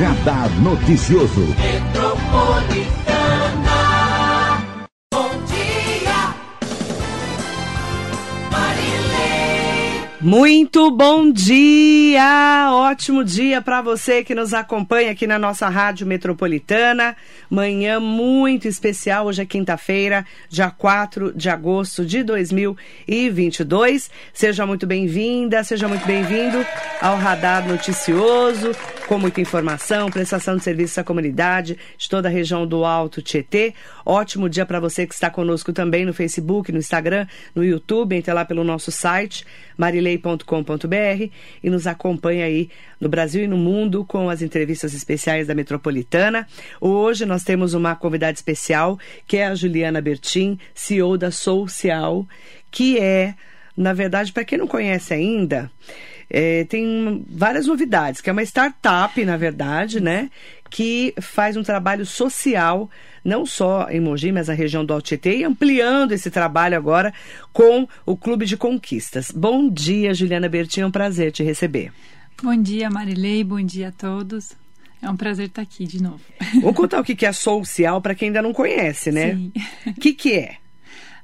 Radar Noticioso. Muito bom dia! Ótimo dia para você que nos acompanha aqui na nossa Rádio Metropolitana. Manhã muito especial, hoje é quinta-feira, dia 4 de agosto de 2022. Seja muito bem-vinda, seja muito bem-vindo ao Radar Noticioso, com muita informação, prestação de serviço à comunidade de toda a região do Alto Tietê. Ótimo dia para você que está conosco também no Facebook, no Instagram, no YouTube, entre lá pelo nosso site marilei.com.br e nos acompanha aí no Brasil e no mundo com as entrevistas especiais da Metropolitana. Hoje nós temos uma convidada especial, que é a Juliana Bertin, CEO da Social, que é, na verdade, para quem não conhece ainda, é, tem várias novidades, que é uma startup, na verdade, né? Que faz um trabalho social não só em Mogi, mas na região do Tietê, e ampliando esse trabalho agora com o Clube de Conquistas. Bom dia, Juliana Bertinho, é um prazer te receber. Bom dia, Marilei, bom dia a todos. É um prazer estar aqui de novo. Vou contar o que é Social para quem ainda não conhece, né? Sim. O que, que é?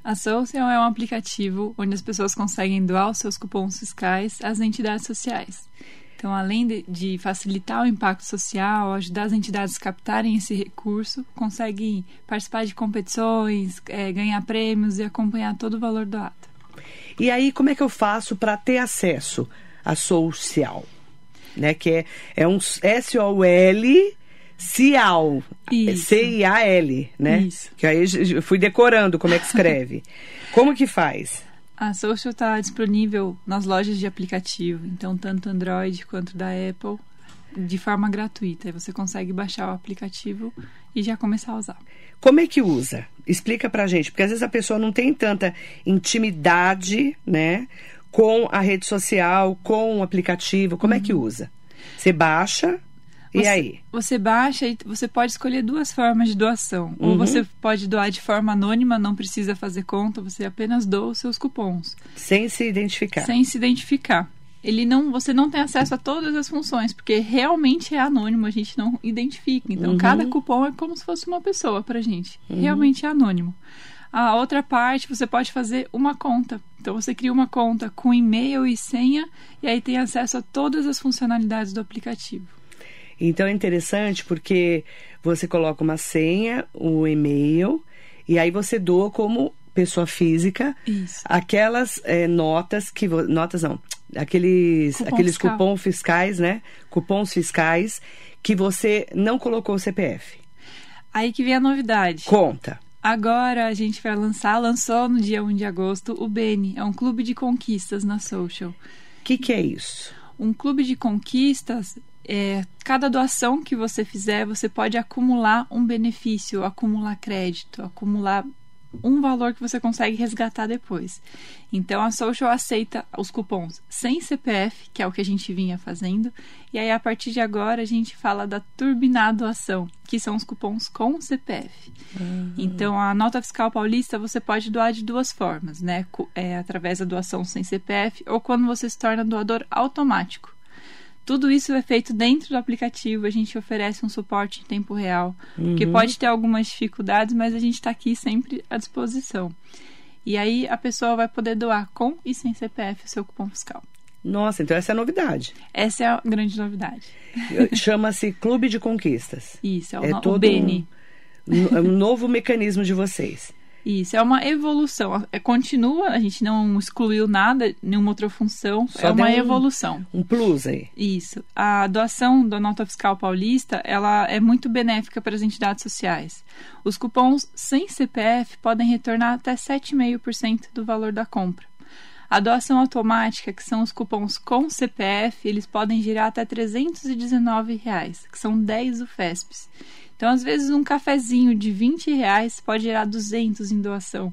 A Social é um aplicativo onde as pessoas conseguem doar os seus cupons fiscais às entidades sociais. Então, além de, facilitar o impacto social, ajudar as entidades a captarem esse recurso, consegue participar de competições, é, ganhar prêmios e acompanhar todo o valor do ato. E aí, como é que eu faço para ter acesso à social? Né, que é, é um S-O-L Cial. C-I-A-L, né? Isso. Que aí eu fui decorando como é que escreve. como que faz? A Social está disponível nas lojas de aplicativo, então tanto Android quanto da Apple, de forma gratuita. Você consegue baixar o aplicativo e já começar a usar. Como é que usa? Explica pra gente, porque às vezes a pessoa não tem tanta intimidade, né, com a rede social, com o aplicativo. Como uhum. é que usa? Você baixa, e você, aí? Você baixa e você pode escolher duas formas de doação. Uhum. Ou você pode doar de forma anônima, não precisa fazer conta, você apenas doa os seus cupons. Sem se identificar. Sem se identificar. Ele não, você não tem acesso a todas as funções, porque realmente é anônimo, a gente não identifica. Então, uhum. cada cupom é como se fosse uma pessoa pra gente. Uhum. Realmente é anônimo. A outra parte, você pode fazer uma conta. Então, você cria uma conta com e-mail e senha, e aí tem acesso a todas as funcionalidades do aplicativo. Então é interessante porque você coloca uma senha, um e-mail, e aí você doa como pessoa física Isso. aquelas é, notas que notas não aqueles Cupom aqueles fiscal. cupons fiscais né cupons fiscais que você não colocou o CPF Aí que vem a novidade. conta Agora a gente vai lançar, lançou no dia 1 de agosto, o Beni. É um clube de conquistas na Social. o que que é isso Um clube de conquistas, é, cada doação que você fizer, você pode acumular um benefício, acumular crédito, acumular um valor que você consegue resgatar depois. Então a Social aceita os cupons sem CPF, que é o que a gente vinha fazendo, e aí a partir de agora a gente fala da turbinada doação, que são os cupons com CPF. Então a nota fiscal paulista você pode doar de duas formas, né? É, através da doação sem CPF ou quando você se torna doador automático. Tudo isso é feito dentro do aplicativo, a gente oferece um suporte em tempo real, que pode ter algumas dificuldades, mas a gente está aqui sempre à disposição. E aí a pessoa vai poder doar com e sem CPF o seu cupom fiscal. nossa então essa é a novidade Essa é a grande novidade. chama-se Clube de Conquistas Isso, é o, É no- o todo Beni. um, um novo mecanismo de vocês Isso, é uma evolução. É, continua, a gente não excluiu nada, nenhuma outra função, Só é uma um- evolução. um plus aí Isso. A doação da nota fiscal paulista, ela é muito benéfica para as entidades sociais. Os cupons sem CPF podem retornar até 7,5% do valor da compra. A doação automática, que são os cupons com CPF, eles podem girar até 319 reais, que são 10 UFESPs. Então, às vezes, um cafezinho de 20 reais pode gerar 200 em doação.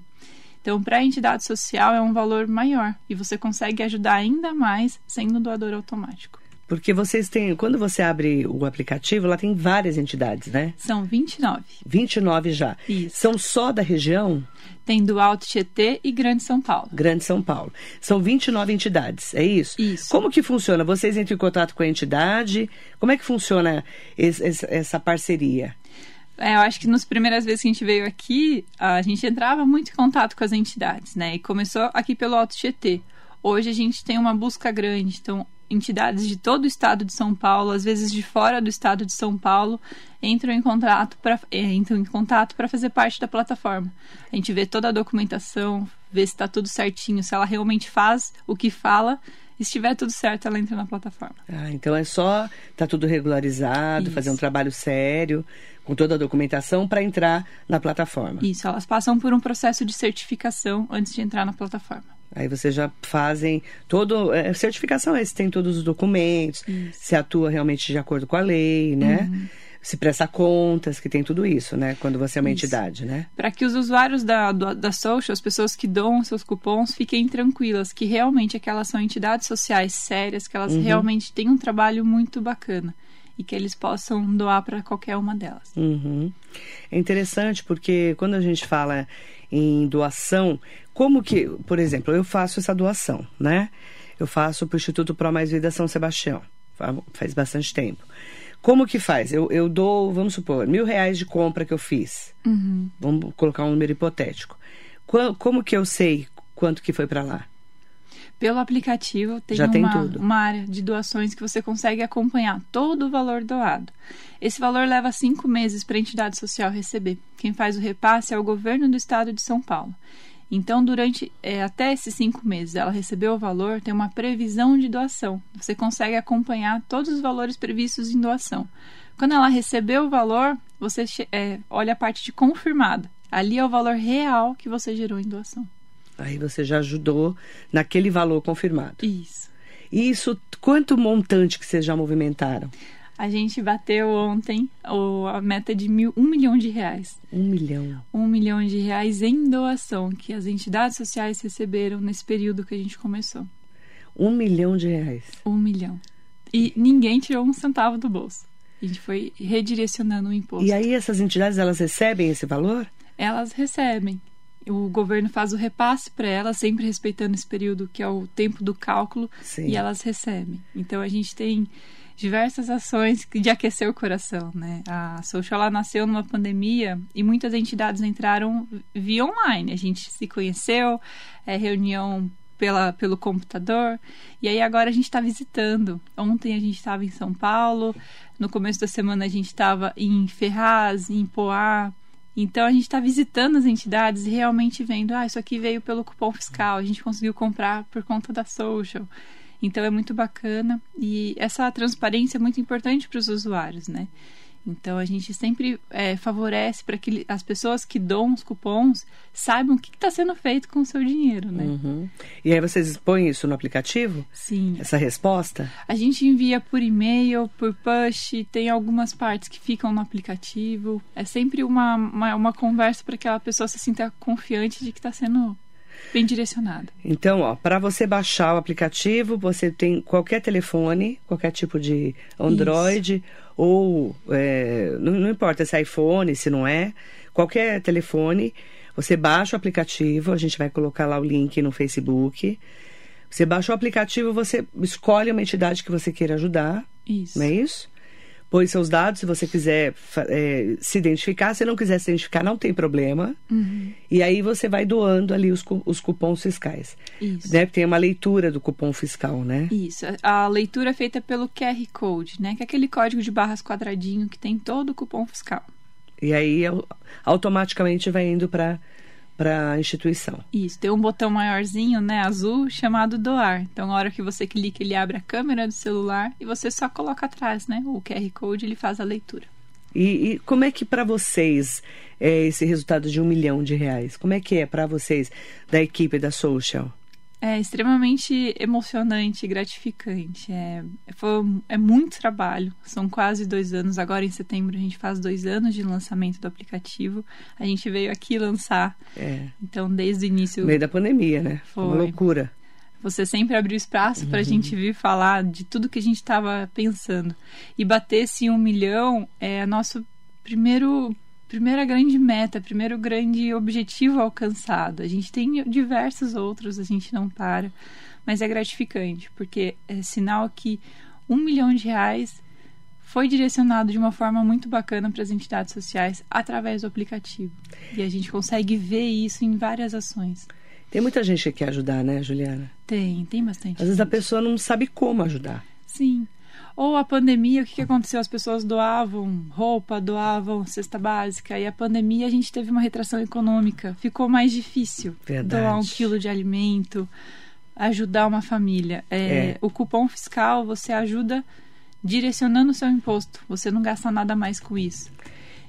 Então, para a entidade social é um valor maior e você consegue ajudar ainda mais sendo doador automático. Porque vocês têm, quando você abre o aplicativo, lá tem várias entidades, né? São 29. 29 já. Isso. São só da região? Tem do Alto Tietê e Grande São Paulo. Grande São Paulo. São 29 entidades, é isso? Isso. Como que funciona? Vocês entram em contato com a entidade? Como é que funciona esse- essa parceria? É, eu acho que nas primeiras vezes que a gente veio aqui, a gente entrava muito em contato com as entidades, né? E começou aqui pelo Alto Tietê. Hoje a gente tem uma busca grande, então entidades de todo o estado de São Paulo, às vezes de fora do estado de São Paulo, entram em contato para entram em contato para fazer parte da plataforma. A gente vê toda a documentação, vê se está tudo certinho, se ela realmente faz o que fala. Se estiver tudo certo, ela entra na plataforma. Ah, então é só tá tudo regularizado, Isso. fazer um trabalho sério, com toda a documentação para entrar na plataforma. Isso, elas passam por um processo de certificação antes de entrar na plataforma. Aí vocês já fazem todo. É, certificação é se tem todos os documentos, se atua realmente de acordo com a lei, né? Se presta contas, que tem tudo isso, né? Quando você é uma Isso. entidade, né? Para que os usuários da, do- da social, as pessoas que dão seus cupons, fiquem tranquilas, que realmente aquelas são entidades sociais sérias, que elas realmente têm um trabalho muito bacana e que eles possam doar para qualquer uma delas. Uhum. É interessante porque quando a gente fala em doação, como que, por exemplo, eu faço essa doação, né? Eu faço para o Instituto Pro Mais Vida São Sebastião, fa- faz bastante tempo. Como que faz? Eu, eu dou, vamos supor, mil reais de compra que eu fiz. Vamos colocar um número hipotético. Como que eu sei quanto que foi para lá? Pelo aplicativo tem, Já uma, tem tudo. uma área de doações que você consegue acompanhar todo o valor doado. Esse valor leva cinco meses para a entidade social receber. Quem faz o repasse é o governo do estado de São Paulo. Então, durante é, até esses cinco meses, ela recebeu o valor, tem uma previsão de doação. Você consegue acompanhar todos os valores previstos em doação. Quando ela recebeu o valor, você é, olha a parte de confirmada. Ali é o valor real que você gerou em doação. Aí você já ajudou naquele valor confirmado. Isso. E isso, quanto montante que vocês já movimentaram? A gente bateu ontem o- a meta de mil, um milhão de reais. Um milhão. Um milhão de reais em doação que as entidades sociais receberam nesse período que a gente começou. Um milhão de reais. Um milhão. E ninguém tirou um centavo do bolso. A gente foi redirecionando o imposto. E aí essas entidades, elas recebem esse valor? Elas recebem. O governo faz o repasse para elas, sempre respeitando esse período que é o tempo do cálculo, Sim. e elas recebem. Então a gente tem diversas ações de aquecer o coração, né? A Social ela nasceu numa pandemia e muitas entidades entraram via online. A gente se conheceu, é, reunião pela, pelo computador, e aí agora a gente está visitando. Ontem a gente estava em São Paulo, no começo da semana a gente estava em Ferraz, em Poá. Então a gente está visitando as entidades e realmente vendo, ah, isso aqui veio pelo cupom fiscal, a gente conseguiu comprar por conta da social. Então é muito bacana e essa transparência é muito importante para os usuários, né? Então a gente sempre é, favorece para que as pessoas que dão os cupons saibam o que está sendo feito com o seu dinheiro, né? Uhum. E aí vocês expõem isso no aplicativo? Sim. Essa resposta? A gente envia por e-mail, por push, tem algumas partes que ficam no aplicativo. É sempre uma, uma, uma conversa para que a pessoa se sinta confiante de que está sendo bem direcionada. Então, ó, para você baixar o aplicativo, você tem qualquer telefone, qualquer tipo de Android ou é, não, não importa se é iPhone, se não é, qualquer telefone, você baixa o aplicativo, a gente vai colocar lá o link no Facebook. Você baixa o aplicativo, você escolhe uma entidade que você queira ajudar, Isso. não é isso? Põe seus dados, se você quiser é, se identificar. Se não quiser se identificar, não tem problema. E aí você vai doando ali os, os cupons fiscais. Isso. Né? Tem uma leitura do cupom fiscal, né? Isso. A leitura é feita pelo QR Code, né? Que é aquele código de barras quadradinho que tem todo o cupom fiscal. E aí au- automaticamente vai indo para a instituição. Isso. Tem um botão maiorzinho, né? Azul, chamado doar. Então, na hora que você clica, ele abre a câmera do celular e você só coloca atrás, né? O QR Code, ele faz a leitura. E, e como é que para vocês é esse resultado de um milhão de reais? Como é que é para vocês da equipe da Social? É extremamente emocionante e gratificante. É, foi, é muito trabalho. São quase dois anos. Agora, em setembro, a gente faz dois anos de lançamento do aplicativo. A gente veio aqui lançar. É, Então, desde o início, no meio da pandemia, né? Foi. Uma loucura. Você sempre abriu espaço para a gente vir falar de tudo que a gente estava pensando. E bater esse um milhão é nosso primeiro primeira grande meta, primeiro grande objetivo alcançado. A gente tem diversos outros, a gente não para, mas é gratificante, porque é sinal que um milhão de reais foi direcionado de uma forma muito bacana para as entidades sociais através do aplicativo. E a gente consegue ver isso em várias ações. Tem muita gente que quer ajudar, né, Juliana? Tem, tem bastante. Às vezes a pessoa não sabe como ajudar. Sim. Ou a pandemia, o que, que aconteceu? As pessoas doavam roupa, doavam cesta básica. E a pandemia a gente teve uma retração econômica. Ficou mais difícil Verdade. doar um quilo de alimento, ajudar uma família. É, É. O cupom fiscal você ajuda direcionando o seu imposto. Você não gasta nada mais com isso.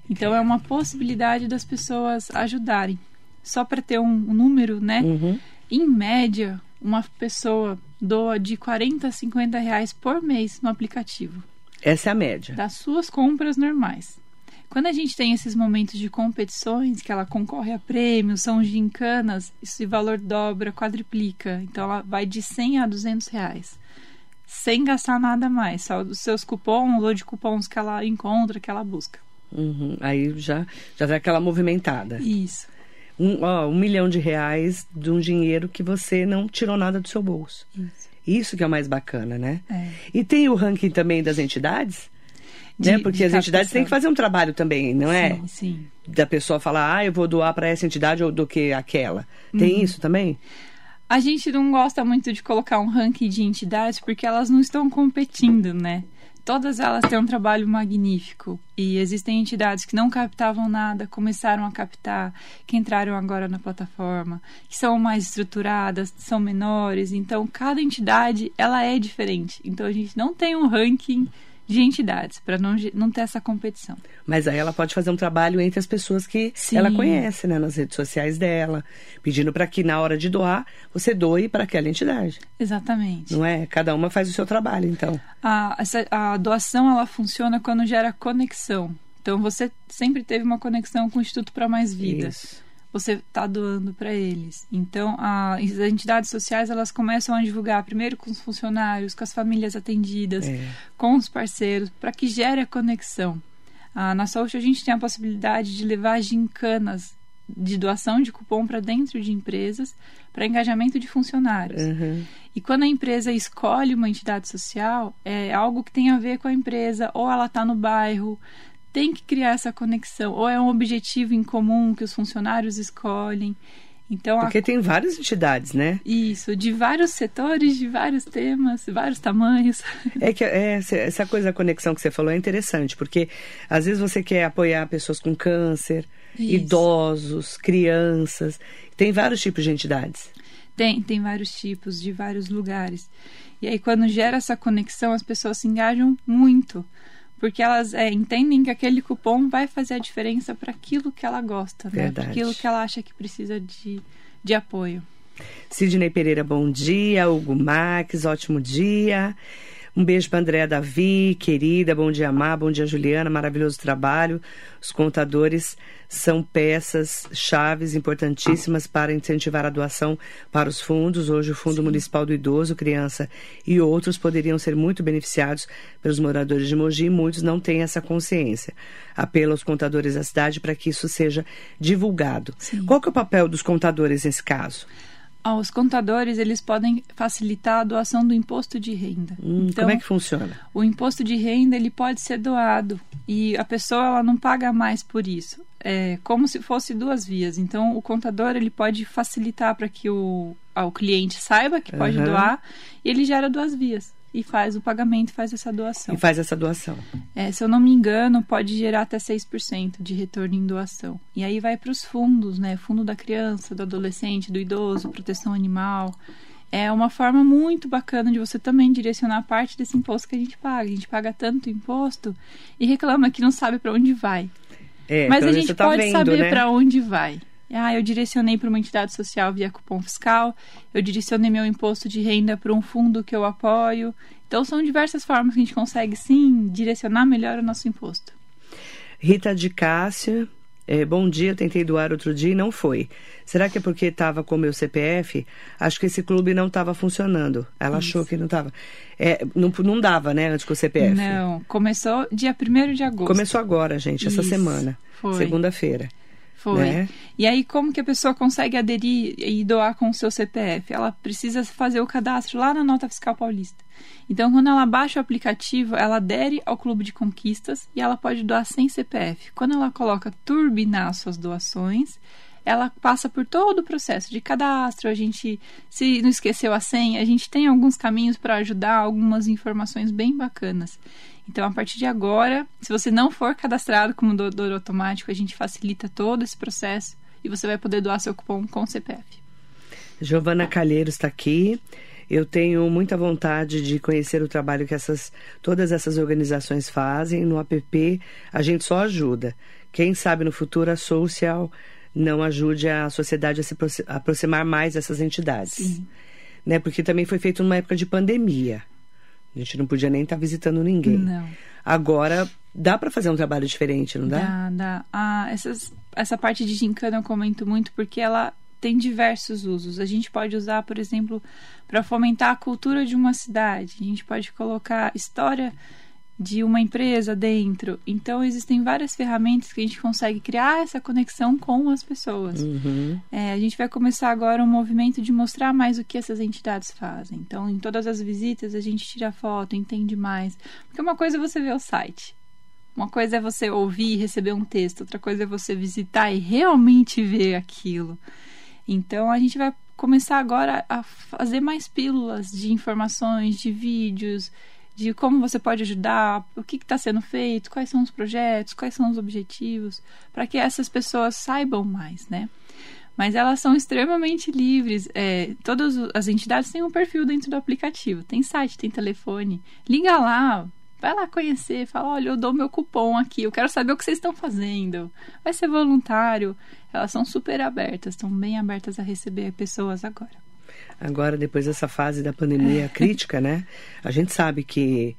Então é uma possibilidade das pessoas ajudarem. Só para ter um, um número, né? Uhum. Em média, uma pessoa doa de 40 a 50 reais por mês no aplicativo, Essa é a média. das suas compras normais. Quando a gente tem esses momentos de competições, que ela concorre a prêmios, são gincanas, esse valor dobra, quadriplica. Então ela vai de 100 a 200 reais. Sem gastar nada mais, só dos seus cupons ou de cupons que ela encontra, que ela busca. Uhum. Aí já, já dá aquela movimentada. Isso. Um, ó, um milhão de reais de um dinheiro que você não tirou nada do seu bolso. Isso. Isso que é o mais bacana, né? É. E tem o ranking também das entidades? De- né? Porque as entidades têm que fazer um trabalho também, não é? Sim, sim. Da pessoa falar, ah, eu vou doar para essa entidade ou do que aquela. Tem Uhum. isso também? A gente não gosta muito de colocar um ranking de entidades porque elas não estão competindo, né? Todas elas têm um trabalho magnífico e existem entidades que não captavam nada, começaram a captar, que entraram agora na plataforma, que são mais estruturadas, são menores. Então, cada entidade ela é diferente. Então, a gente não tem um ranking de entidades para não, não ter essa competição. Mas aí ela pode fazer um trabalho entre as pessoas que Sim. ela conhece, né? Nas redes sociais dela, pedindo para que na hora de doar, você doe para aquela entidade. Exatamente. Não é? Cada uma faz o seu trabalho, então. a, essa- a doação ela funciona quando gera conexão. Então você sempre teve uma conexão com o Instituto para Mais Vida. Você está doando para eles. Então a- as entidades sociais elas começam a divulgar primeiro com os funcionários, com as famílias atendidas, É. com os parceiros, para que gere a conexão. Ah, na Social a gente tem a possibilidade de levar gincanas de doação de cupom para dentro de empresas para engajamento de funcionários. Uhum. E quando a empresa escolhe uma entidade social, é algo que tem a ver com a empresa, ou ela está no bairro, tem que criar essa conexão, ou é um objetivo em comum que os funcionários escolhem. Então, a- Porque tem várias entidades, né? isso, de vários setores, de vários temas, vários tamanhos. É que é, essa- essa coisa da conexão que você falou é interessante, porque às vezes você quer apoiar pessoas com câncer, Isso. idosos, crianças. Tem vários tipos de entidades. Tem, tem vários tipos, de vários lugares. E aí, quando gera essa conexão, as pessoas se engajam muito. Porque elas é, entendem que aquele cupom vai fazer a diferença para aquilo que ela gosta, né? Verdade. Aquilo que ela acha que precisa de, de apoio. Sidney Pereira, bom dia. Hugo Max, ótimo dia. Um beijo para Andréa Davi, querida. Bom dia, Mar. Bom dia, Juliana. Maravilhoso trabalho. Os contadores são peças chaves importantíssimas para incentivar a doação para os fundos. Hoje, o Fundo Municipal do Idoso, Criança e outros poderiam ser muito beneficiados pelos moradores de Mogi. Muitos não têm essa consciência. Apelo aos contadores da cidade para que isso seja divulgado. Sim. Qual que é o papel dos contadores nesse caso? Os contadores eles podem facilitar a doação do imposto de renda. Hum, então, como é que funciona? o imposto de renda ele pode ser doado e a pessoa ela não paga mais por isso. É como se fosse duas vias. Então o contador ele pode facilitar para que o, o cliente saiba que pode Aham. doar e ele gera duas vias e faz o pagamento, faz essa doação. E faz essa doação. É, se eu não me engano, pode gerar até 6% de retorno em doação. E aí vai para os fundos, né? Fundo da criança, do adolescente, do idoso, proteção animal. É uma forma muito bacana de você também direcionar parte desse imposto que a gente paga. A gente paga tanto imposto e reclama que não sabe para onde vai. É, Mas a gente tá pode vendo, saber né? para onde vai. Ah, eu direcionei para uma entidade social via cupom fiscal, eu direcionei meu imposto de renda para um fundo que eu apoio. Então, são diversas formas que a gente consegue, sim, direcionar melhor o nosso imposto. Rita de Cássia, É, bom dia, tentei doar outro dia e não foi. Será que é porque estava com o meu CPF? Acho que esse clube não estava funcionando. Ela Isso. achou que não estava. É, não, não dava, né, antes com o CPF? Não, começou dia 1 de agosto. Começou agora, gente, essa Isso. semana. Segunda-feira. Foi. Né? E aí, como que a pessoa consegue aderir e doar com o seu CPF? Ela precisa fazer o cadastro lá na Nota Fiscal Paulista. Então, quando ela baixa o aplicativo, ela adere ao Clube de Conquistas e ela pode doar sem CPF. Quando ela coloca turbinar suas doações, ela passa por todo o processo de cadastro. A gente, se não esqueceu a senha, a gente tem alguns caminhos para ajudar, algumas informações bem bacanas. Então, a partir de agora, se você não for cadastrado como doador automático, a gente facilita todo esse processo e você vai poder doar seu cupom com CPF. Giovana Calheiros está aqui. Eu tenho muita vontade de conhecer o trabalho que essas, todas essas organizações fazem. No app, a gente só ajuda. Quem sabe no futuro a Social não ajude a sociedade a se aproximar mais dessas entidades. Sim. Né? Porque também foi feito numa época de pandemia. A gente não podia nem estar tá visitando ninguém. Não. Agora, dá para fazer um trabalho diferente, não dá? Dá, dá. Ah, essas, essa parte de gincana eu comento muito porque ela tem diversos usos. A gente pode usar, por exemplo, para fomentar a cultura de uma cidade. A gente pode colocar história de uma empresa dentro. Então, existem várias ferramentas que a gente consegue criar essa conexão com as pessoas. Uhum. É, a gente vai começar agora um movimento de mostrar mais o que essas entidades fazem. Então, em todas as visitas, a gente tira foto, entende mais. Porque uma coisa é você ver o site. Uma coisa é você ouvir e receber um texto, outra coisa é você visitar e realmente ver aquilo. Então, a gente vai começar agora a fazer mais pílulas de informações, de vídeos, de como você pode ajudar, o que está sendo feito, quais são os projetos, quais são os objetivos, para que essas pessoas saibam mais, né? Mas elas são extremamente livres. É, todas as entidades têm um perfil dentro do aplicativo. Tem site, tem telefone. Liga lá, vai lá conhecer, fala, olha, eu dou meu cupom aqui, eu quero saber o que vocês estão fazendo. Vai ser voluntário. Elas são super abertas, estão bem abertas a receber pessoas agora agora depois dessa fase da pandemia crítica, né? A gente sabe que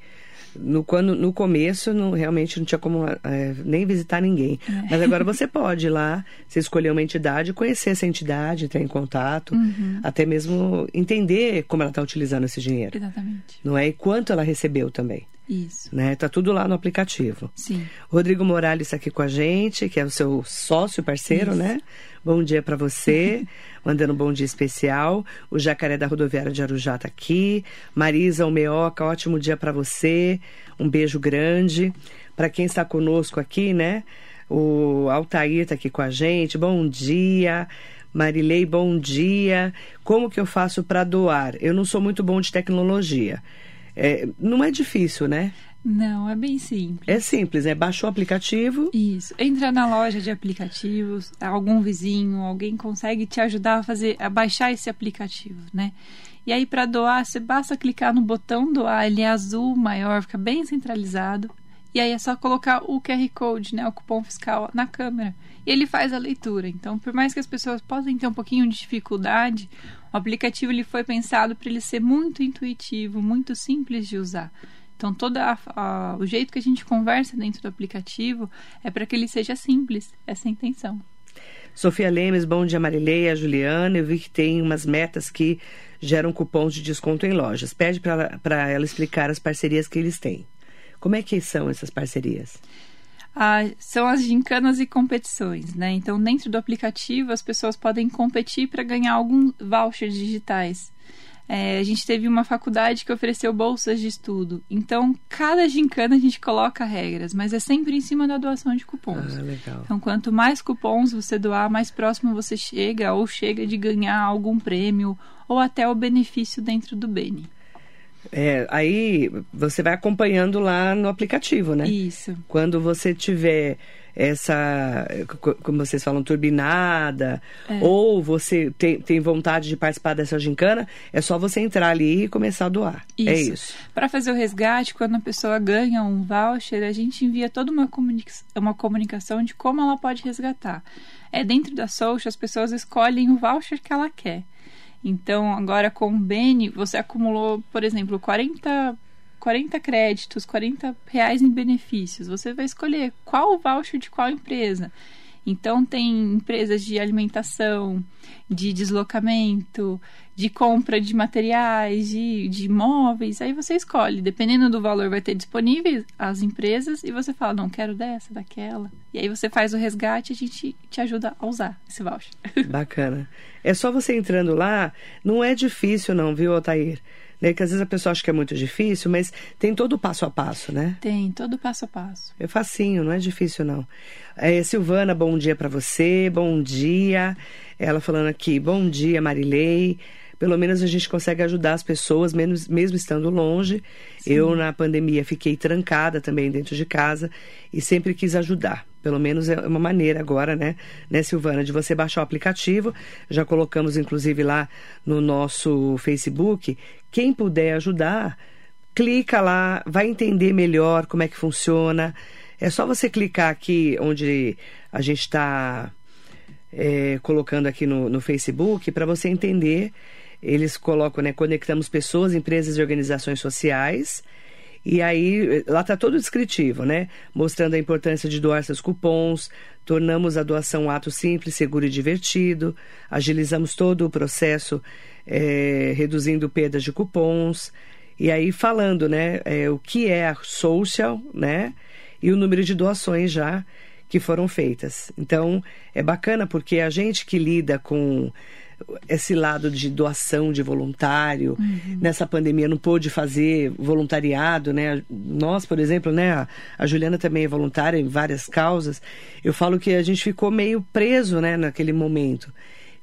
no, quando, no começo não, realmente não tinha como é, nem visitar ninguém. É. Mas agora você pode ir lá, você escolher uma entidade, conhecer essa entidade, entrar em contato, uhum. até mesmo entender como ela está utilizando esse dinheiro. Exatamente. Não é? E quanto ela recebeu também. Isso. Né? Tá tudo lá no aplicativo. Sim. Rodrigo Morales está aqui com a gente, que é o seu sócio parceiro, Isso. né? Bom dia para você. Mandando um bom dia especial. O Jacaré da Rodoviária de Arujá tá aqui. Marisa Almeoca, ótimo dia para você. Um beijo grande. Para quem está conosco aqui, né? O Altair tá aqui com a gente. Bom dia. Marilei, bom dia. Como que eu faço para doar? Eu não sou muito bom de tecnologia. É, não é difícil, né? Não, é bem simples. É simples, é baixar o aplicativo. Isso. Entra na loja de aplicativos, algum vizinho, alguém consegue te ajudar a fazer, a baixar esse aplicativo, né? E aí para doar, você basta clicar no botão doar, ele é azul, maior, fica bem centralizado. E aí é só colocar o QR Code, né, o cupom fiscal na câmera. E ele faz a leitura. Então, por mais que as pessoas possam ter um pouquinho de dificuldade, o aplicativo ele foi pensado para ele ser muito intuitivo, muito simples de usar. Então, todo o jeito que a gente conversa dentro do aplicativo é para que ele seja simples, essa é a intenção. Sofia Lemes, bom dia Marileia, Juliana. Eu vi que tem umas metas que geram cupons de desconto em lojas. Pede para ela explicar as parcerias que eles têm. Como é que são essas parcerias? Ah, são as gincanas e competições, né? Então, dentro do aplicativo, as pessoas podem competir para ganhar alguns vouchers digitais. É, a gente teve uma faculdade que ofereceu bolsas de estudo. Então, cada gincana a gente coloca regras, mas é sempre em cima da doação de cupons. Ah, legal. Então, quanto mais cupons você doar, mais próximo você chega ou chega de ganhar algum prêmio ou até o benefício dentro do Beni. É, aí você vai acompanhando lá no aplicativo, né? Isso. Quando você tiver essa, como vocês falam, turbinada, é. ou você tem, tem vontade de participar dessa gincana, é só você entrar ali e começar a doar. Isso. É isso. Para fazer o resgate, quando a pessoa ganha um voucher, a gente envia toda uma, comunica uma comunicação de como ela pode resgatar. É dentro da social, as pessoas escolhem o voucher que ela quer. Então, agora com o Beni, você acumulou, por exemplo, 40, 40 créditos, 40 reais em benefícios. Você vai escolher qual voucher de qual empresa. Então tem empresas de alimentação, de deslocamento, de compra de materiais, de, de imóveis. Aí você escolhe, dependendo do valor, vai ter disponíveis as empresas e você fala, não quero dessa, daquela. E aí você faz o resgate e a gente te ajuda a usar esse voucher. Bacana. É só você entrando lá, não é difícil não, viu, Otair? né? Que às vezes a pessoa acha que é muito difícil, mas tem todo o passo a passo, né? Tem, todo o passo a passo. É facinho, não é difícil não. É, Silvana, bom dia para você, bom dia. Ela falando aqui, bom dia, Marilei pelo menos a gente consegue ajudar as pessoas, menos, mesmo estando longe. Sim. Eu, na pandemia, fiquei trancada também dentro de casa e sempre quis ajudar. Pelo menos é uma maneira agora, né, né, Silvana, de você baixar o aplicativo. Já colocamos, inclusive, lá no nosso Facebook. Quem puder ajudar, clica lá, vai entender melhor como é que funciona. É só você clicar aqui onde a gente está é, colocando aqui no, no Facebook para você entender eles colocam, né, conectamos pessoas, empresas e organizações sociais. E aí, lá está todo descritivo, né? Mostrando a importância de doar seus cupons, tornamos a doação um ato simples, seguro e divertido, agilizamos todo o processo, é, reduzindo perdas de cupons. E aí, falando, né, é, o que é a social, né? E o número de doações já que foram feitas. Então, é bacana porque a gente que lida com esse lado de doação de voluntário. Uhum. Nessa pandemia não pôde fazer voluntariado, né? Nós, por exemplo, né? A, Juliana também é voluntária em várias causas. Eu falo que a gente ficou meio preso, né? Naquele momento.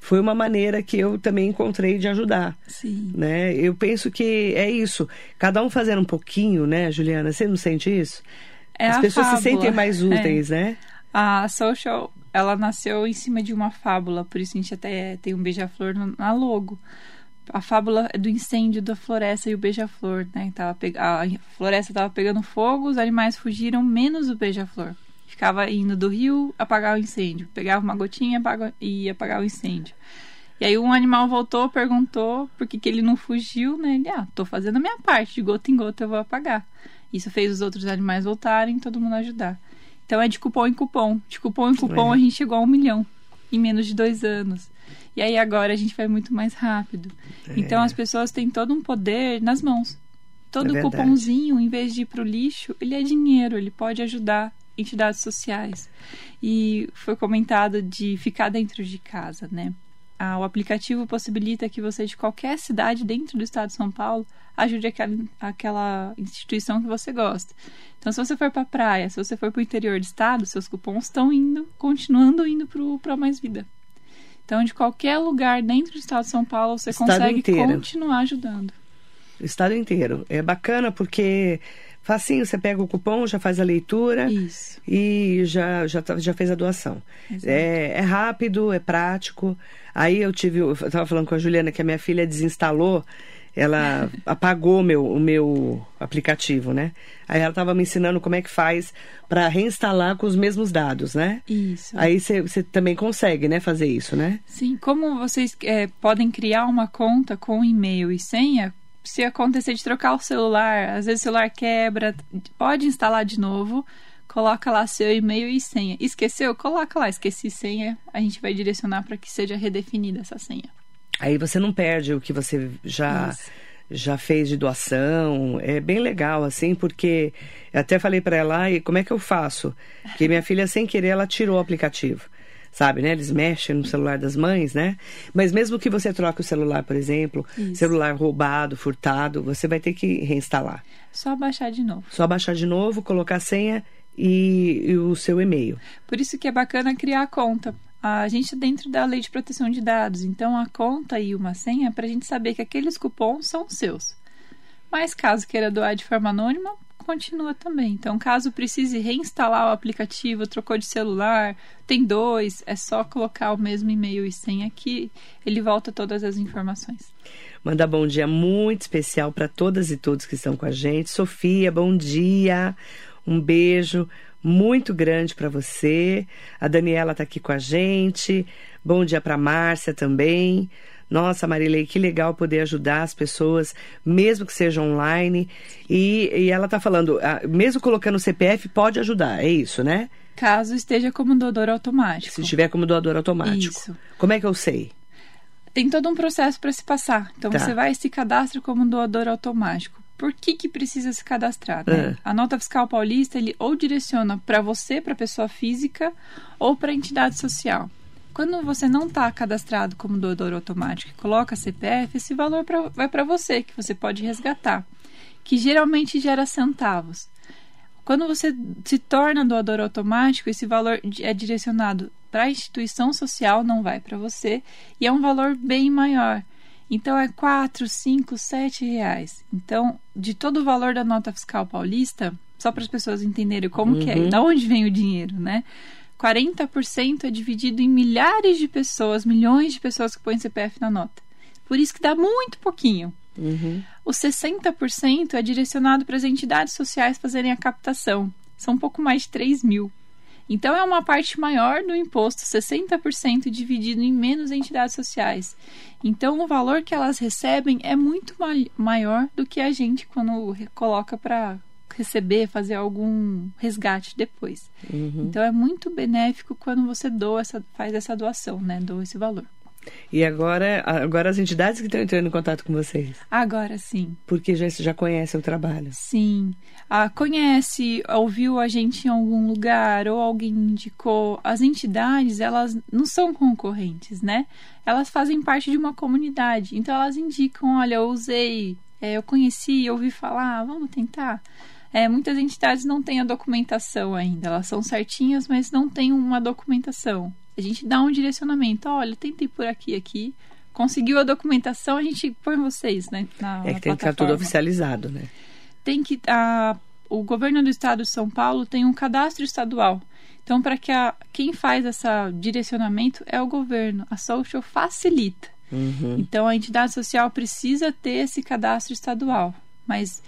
Foi uma maneira que eu também encontrei de ajudar, Sim. né? Eu penso que é isso. Cada um fazendo um pouquinho, né, Juliana? Você não sente isso? É As pessoas fábula. se sentem mais úteis, é. né? A social ela nasceu em cima de uma fábula, por isso a gente até tem um beija-flor na logo. A fábula é do incêndio da floresta e o beija-flor, né? Tava pe... A floresta estava pegando fogo, os animais fugiram, menos o beija-flor. Ficava indo do rio apagar o incêndio. Pegava uma gotinha e ia apagar o incêndio. E aí um animal voltou, perguntou por que, que ele não fugiu, né? Ele, ah, tô fazendo a minha parte, de gota em gota eu vou apagar. Isso fez os outros animais voltarem, todo mundo ajudar. Então é de cupom em cupom. De cupom em cupom é. a gente chegou a um milhão em menos de dois anos. E aí agora a gente vai muito mais rápido. É. Então as pessoas têm todo um poder nas mãos. Todo é cupomzinho, em vez de ir para o lixo, ele é dinheiro, ele pode ajudar entidades sociais. E foi comentado de ficar dentro de casa, né? Ah, o aplicativo possibilita que você de qualquer cidade dentro do estado de São Paulo ajude aquela, aquela instituição que você gosta. Então, se você for para a praia, se você for para o interior do estado, seus cupons estão indo, continuando indo para Mais Vida. Então, de qualquer lugar dentro do estado de São Paulo, você estado consegue inteiro. continuar ajudando. O estado inteiro. É bacana porque facinho, você pega o cupom, já faz a leitura Isso. e já, já, tá, já fez a doação. É, é, rápido, é prático. Aí eu tive, eu estava falando com a Juliana que a minha filha desinstalou ela apagou meu, o meu aplicativo, né? Aí ela estava me ensinando como é que faz para reinstalar com os mesmos dados, né? Isso. Aí você também consegue, né, fazer isso, né? Sim, como vocês é, podem criar uma conta com e-mail e senha, se acontecer de trocar o celular, às vezes o celular quebra, pode instalar de novo, coloca lá seu e-mail e senha. Esqueceu? Coloca lá, esqueci senha, a gente vai direcionar para que seja redefinida essa senha. Aí você não perde o que você já já fez de doação. É bem legal assim, porque eu até falei para ela, e como é que eu faço? Porque minha filha sem querer ela tirou o aplicativo. Sabe, né? Eles mexem no celular das mães, né? Mas mesmo que você troque o celular, por exemplo, Isso. celular roubado, furtado, você vai ter que reinstalar. Só baixar de novo. Só baixar de novo, colocar a senha e, e o seu e-mail. Por isso que é bacana criar a conta a gente dentro da lei de proteção de dados. Então, a conta e uma senha é para a gente saber que aqueles cupons são seus. Mas caso queira doar de forma anônima, continua também. Então, caso precise reinstalar o aplicativo, trocou de celular, tem dois, é só colocar o mesmo e-mail e senha que ele volta todas as informações. Manda bom dia muito especial para todas e todos que estão com a gente. Sofia, bom dia. Um beijo muito grande para você. A Daniela está aqui com a gente. Bom dia para Márcia também. Nossa, Marilei, que legal poder ajudar as pessoas, mesmo que seja online. E, e ela está falando, mesmo colocando o CPF, pode ajudar, é isso, né? Caso esteja como doador automático. Se estiver como doador automático. Isso. Como é que eu sei? Tem todo um processo para se passar. Então Tá. você vai e se cadastra como doador automático. Por que, que precisa se cadastrar? né? É. A nota fiscal paulista ele ou direciona para você, para pessoa física, ou para entidade social. Quando você não está cadastrado como doador automático e coloca CPF, esse valor pra- vai para você, que você pode resgatar, que geralmente gera centavos. Quando você se torna doador automático, esse valor é direcionado para a instituição social, não vai para você, e é um valor bem maior. Então é 4, 5, 7 reais. Então, de todo o valor da nota fiscal paulista, só para as pessoas entenderem como que é, da onde vem o dinheiro, né? 40% é dividido em milhares de pessoas, milhões de pessoas que põem CPF na nota. Por isso que dá muito pouquinho. Uhum. Os 60% é direcionado para as entidades sociais fazerem a captação. São um pouco mais de 3 mil. Então, é uma parte maior do imposto, 60% dividido em menos entidades sociais. Então, o valor que elas recebem é muito ma- maior do que a gente quando coloca para receber, fazer algum resgate depois. Uhum. Então, é muito benéfico quando você doa essa, faz essa doação, né? Doa esse valor. E agora, agora as entidades que estão entrando em contato com vocês, Agora sim. porque já, já conhecem o trabalho. Sim. Ah, conhece, ouviu a gente em algum lugar ou alguém indicou. As entidades, elas não são concorrentes, né? Elas fazem parte de uma comunidade. Então elas indicam, olha, eu usei, é, eu conheci, ouvi falar, vamos tentar. É, muitas entidades não têm a documentação ainda. Elas são certinhas, mas não têm uma documentação. A gente dá um direcionamento. Olha, tentei por aqui, aqui. Conseguiu a documentação, a gente põe vocês, né? Na, É na que tem que ficar tudo oficializado, né? tem que a, o governo do estado de São Paulo tem um cadastro estadual. Então, para que a, quem faz esse direcionamento é o governo. A Social facilita. Uhum. Então, a entidade social precisa ter esse cadastro estadual. Mas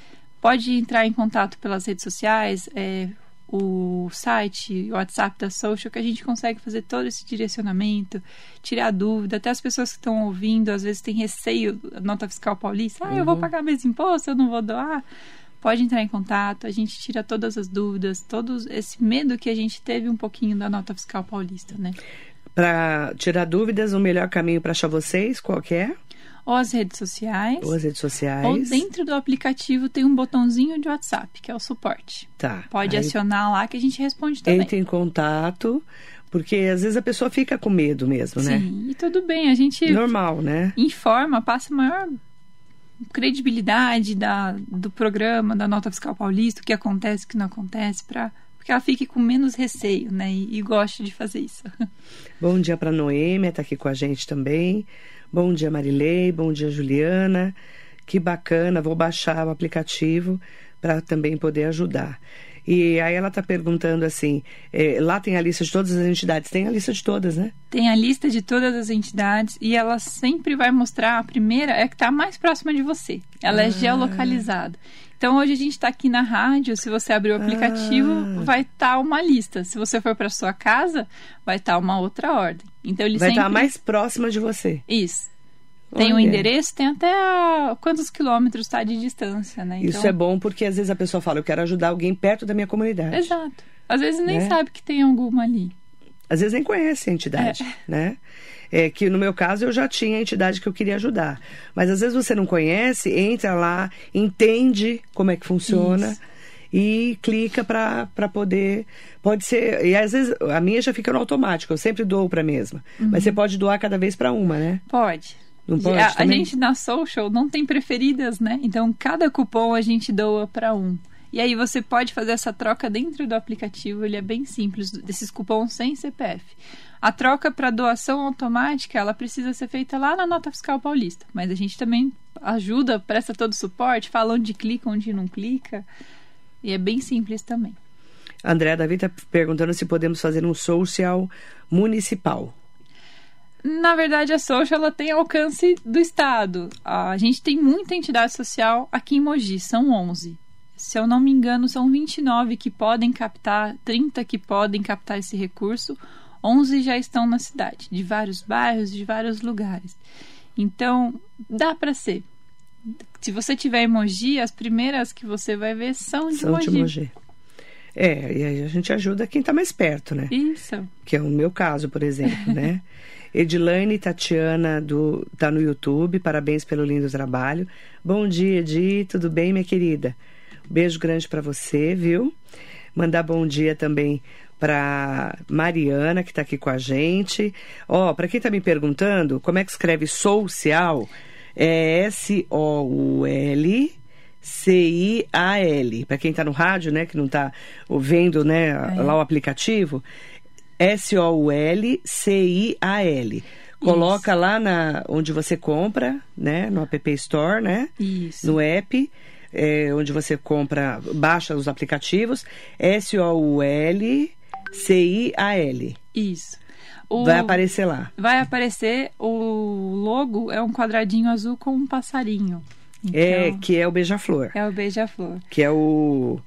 pode entrar em contato pelas redes sociais, é, o site, o WhatsApp da Social, que a gente consegue fazer todo esse direcionamento, tirar dúvida. Até as pessoas que estão ouvindo, às vezes têm receio da nota fiscal paulista. Ah, eu vou pagar meus impostos, eu não vou doar. Pode entrar em contato, a gente tira todas as dúvidas, todo esse medo que a gente teve um pouquinho da nota fiscal paulista, né? Para tirar dúvidas, o melhor caminho para achar vocês, qual que é? Ou as redes sociais, Ou as redes sociais. ou dentro do aplicativo tem um botãozinho de WhatsApp, que é o suporte. Tá. Pode Aí acionar lá que a gente responde também. Entre em contato, porque às vezes a pessoa fica com medo mesmo, né? Sim, e tudo bem, a gente Normal, né? informa, passa maior credibilidade da, do programa, da nota fiscal paulista, o que acontece, o que não acontece, para porque ela fique com menos receio, né? E, e goste de fazer isso. Bom dia para Noêmia, tá aqui com a gente também. Bom dia, Marilei. Bom dia, Juliana. Que bacana, vou baixar o aplicativo para também poder ajudar. E aí ela tá perguntando assim, eh, lá tem a lista de todas as entidades? Tem a lista de todas, né? Tem a lista de todas as entidades e ela sempre vai mostrar a primeira é que está mais próxima de você. Ela é geolocalizada. Então hoje a gente está aqui na rádio. Se você abrir o aplicativo, Ah. vai estar uma lista. Se você for para sua casa, vai estar uma outra ordem. Então ele Vai sempre estar mais próxima de você. isso. Tem o Olha. endereço, tem até a- quantos quilômetros está de distância, né? Isso é bom porque às vezes a pessoa fala, eu quero ajudar alguém perto da minha comunidade. Exato. Às vezes nem Né? sabe que tem alguma ali. Às vezes nem conhece a entidade, né? É que no meu caso eu já tinha a entidade que eu queria ajudar. Mas às vezes você não conhece, entra lá, entende como é que funciona Isso. e clica para poder. Pode ser. E às vezes a minha já fica no automático, eu sempre dou para a mesma. Mas você pode doar cada vez para uma, né? Pode. Não pode a, a gente na social não tem preferidas, né? Então cada cupom a gente doa para um. E aí você pode fazer essa troca dentro do aplicativo, ele é bem simples, desses cupons sem CPF. A troca para doação automática, ela precisa ser feita lá na Nota Fiscal Paulista, mas a gente também ajuda, presta todo o suporte, fala onde clica, onde não clica, e é bem simples também. André Davi está perguntando se podemos fazer um social municipal. Na verdade, a Social ela tem alcance do Estado. A gente tem muita entidade social aqui em Mogi, são 11. Se eu não me engano, são 29 que podem captar, 30 que podem captar esse recurso, 11 já estão na cidade, de vários bairros, de vários lugares. Então, dá para ser. Se você tiver em Mogi, as primeiras que você vai ver são de São Mogi. de Mogi. É, e aí a gente ajuda quem está mais perto, né? Isso. Que é o meu caso, por exemplo, né? Edilane Tatiana do tá no YouTube, parabéns pelo lindo trabalho. Bom dia, Edi, tudo bem, minha querida? Beijo grande para você, viu? Mandar bom dia também para Mariana, que está aqui com a gente. Ó, oh, para quem está me perguntando, como é que escreve social? É S-O-U-L. C-I-A-L. Para quem está no rádio, né, que não está vendo né, é. lá o aplicativo, S-O-U-L-C-I-A-L. Coloca Isso. lá na, onde você compra, né, no App Store, né? Isso. No app, é, onde você compra, baixa os aplicativos, S-O-U-L-C-I-A-L. Isso. O, vai aparecer lá. Vai aparecer, o logo é um quadradinho azul com um passarinho. É, então, é, que é o beija-flor. É o beija-flor. Que é o.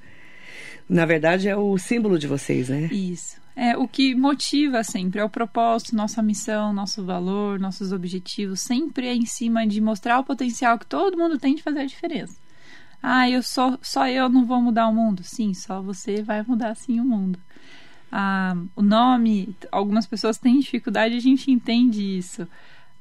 Na verdade, é o símbolo de vocês, né? Isso. É o que motiva sempre, é o propósito, nossa missão, nosso valor, nossos objetivos, sempre é em cima de mostrar o potencial que todo mundo tem de fazer a diferença. Ah, eu só, só eu não vou mudar o mundo. Sim, só você vai mudar sim o mundo. Ah, o nome, algumas pessoas têm dificuldade, a gente entende isso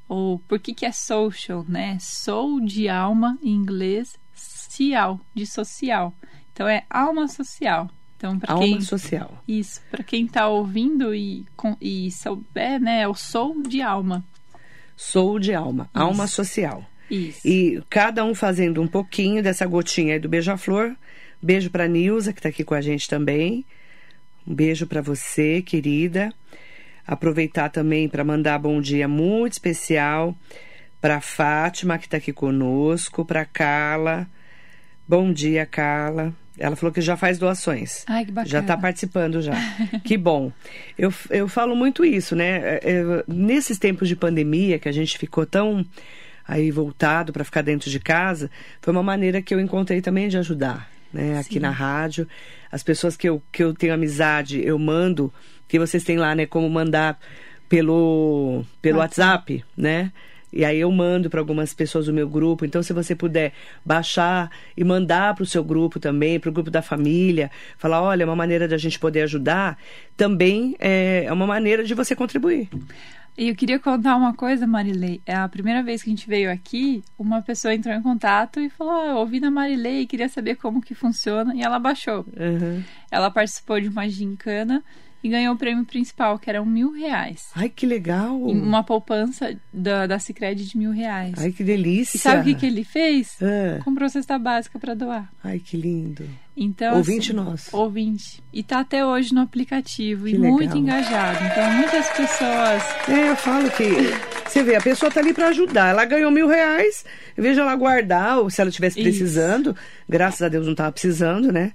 ou por que, que é social, né? Soul de alma em inglês, social, de social. Então é alma social. Então, para quem social. Isso, para quem está ouvindo e, com, e souber, né, é o soul de alma. Soul de alma, Isso. alma social. Isso. E cada um fazendo um pouquinho dessa gotinha aí do beija-flor. Beijo para Nilza, que está aqui com a gente também. Um beijo para você, querida. Aproveitar também para mandar bom dia muito especial para Fátima, que está aqui conosco, para Carla. Bom dia, Carla. Ela falou que já faz doações. Ai, que bacana. Já está participando já. que bom. Eu, eu falo muito isso, né? É, é, nesses tempos de pandemia, que a gente ficou tão aí voltado para ficar dentro de casa, foi uma maneira que eu encontrei também de ajudar, né? Aqui Sim. na rádio. As pessoas que eu, que eu tenho amizade, eu mando que vocês têm lá, né, como mandar pelo, pelo WhatsApp, WhatsApp né? E aí eu mando para algumas pessoas do meu grupo. Então, se você puder baixar e mandar para o seu grupo também, para o grupo da família, falar, olha, é uma maneira de a gente poder ajudar, também é, é uma maneira de você contribuir. E eu queria contar uma coisa, Marilei. É a primeira vez que a gente veio aqui, uma pessoa entrou em contato e falou: eu ouvi na Marilei, queria saber como que funciona, e ela baixou. Uhum. Ela participou de uma gincana e ganhou o prêmio principal, que eram mil reais. Ai, que legal! Uma poupança da, da Cicred de mil reais. Ai, que delícia! E sabe o que, que ele fez? É. Comprou cesta básica para doar. Ai, que lindo! Então, ouvinte assim, nosso. Ouvinte. E tá até hoje no aplicativo que e legal. muito engajado. Então, muitas pessoas. É, eu falo que. Você vê, a pessoa tá ali para ajudar. Ela ganhou mil reais, de ela guardar, ou se ela estivesse precisando, Isso. graças a Deus não tava precisando, né?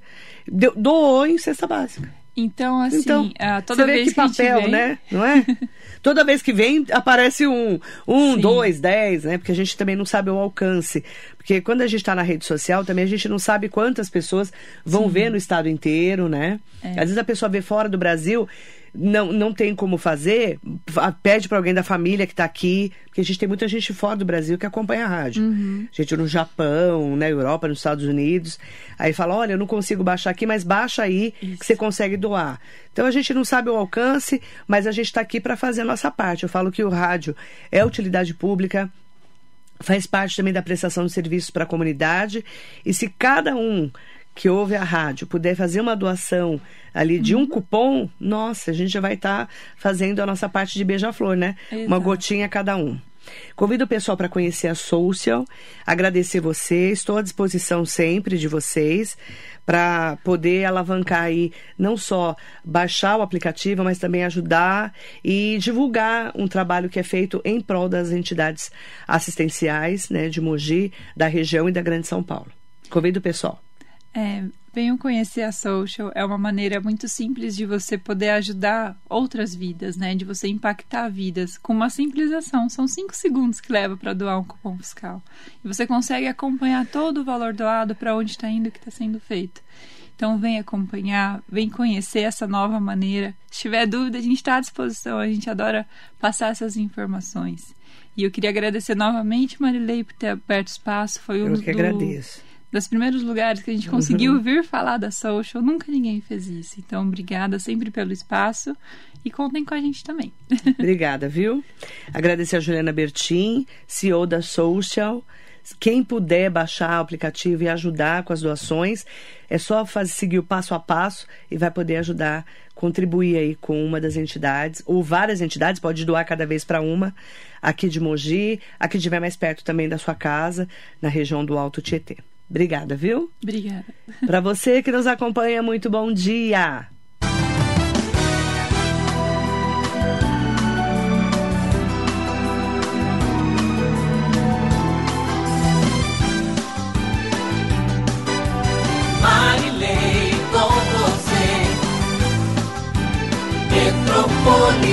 doou em cesta básica. Então, assim, então, uh, toda você vez vê que, papel, vem... né? Não é? toda vez que vem, aparece um, um dois, dez, né? Porque a gente também não sabe o alcance. Porque quando a gente está na rede social, também a gente não sabe quantas pessoas vão Sim. ver no estado inteiro, né? É. Às vezes a pessoa vê fora do Brasil não, não tem como fazer, pede para alguém da família que está aqui, porque a gente tem muita gente fora do Brasil que acompanha a rádio. Uhum. Gente no Japão, na Europa, nos Estados Unidos. Aí fala: olha, eu não consigo baixar aqui, mas baixa aí Isso. que você consegue doar. Então a gente não sabe o alcance, mas a gente está aqui para fazer a nossa parte. Eu falo que o rádio é utilidade pública, faz parte também da prestação de serviços para a comunidade. E se cada um que ouve a rádio puder fazer uma doação ali de um uhum. cupom, nossa, a gente já vai estar tá fazendo a nossa parte de beija-flor, né? Exato. Uma gotinha cada um. Convido o pessoal para conhecer a Social, agradecer você, estou à disposição sempre de vocês para poder alavancar aí não só baixar o aplicativo, mas também ajudar e divulgar um trabalho que é feito em prol das entidades assistenciais, né, de Mogi, da região e da Grande São Paulo. Convido o pessoal. É, venham conhecer a Social. É uma maneira muito simples de você poder ajudar outras vidas, né? De você impactar vidas com uma simples ação. São cinco segundos que leva para doar um cupom fiscal. E você consegue acompanhar todo o valor doado, para onde está indo, o que está sendo feito. Então vem acompanhar, vem conhecer essa nova maneira. Se tiver dúvida, a gente está à disposição. A gente adora passar essas informações. E eu queria agradecer novamente, Marilei, por ter aberto espaço. Foi um eu que do, agradeço dos primeiros lugares que a gente conseguiu uhum. vir falar da social, nunca ninguém fez isso. Então, obrigada sempre pelo espaço e contem com a gente também. Obrigada, viu? Agradecer a Juliana Bertin, CEO da Social. Quem puder baixar o aplicativo e ajudar com as doações, é só fazer, seguir o passo a passo e vai poder ajudar, contribuir aí com uma das entidades, ou várias entidades, pode doar cada vez para uma, aqui de Mogi, aqui estiver mais perto também da sua casa, na região do Alto Tietê. Obrigada, viu? Obrigada. Para você que nos acompanha, muito bom dia. Metropolitana.